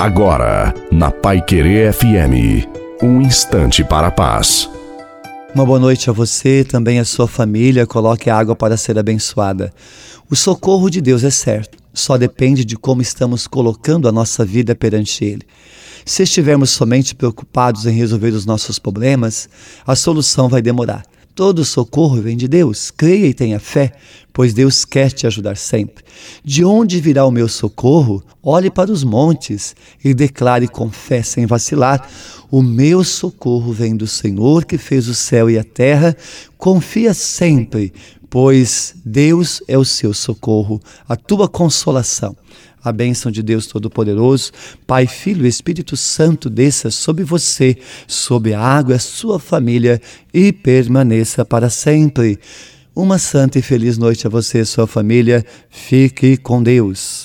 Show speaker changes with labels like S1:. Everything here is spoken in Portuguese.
S1: Agora, na Pai Querer FM, um instante para a paz.
S2: Uma boa noite a você, também a sua família. Coloque água para ser abençoada. O socorro de Deus é certo, só depende de como estamos colocando a nossa vida perante Ele. Se estivermos somente preocupados em resolver os nossos problemas, a solução vai demorar. Todo socorro vem de Deus. Creia e tenha fé, pois Deus quer te ajudar sempre. De onde virá o meu socorro? Olhe para os montes e declare com fé, sem vacilar: O meu socorro vem do Senhor que fez o céu e a terra. Confia sempre, pois Deus é o seu socorro, a tua consolação. A bênção de Deus Todo-Poderoso, Pai, Filho e Espírito Santo desça sobre você, sobre a água, a sua família e permaneça para sempre. Uma santa e feliz noite a você e sua família. Fique com Deus.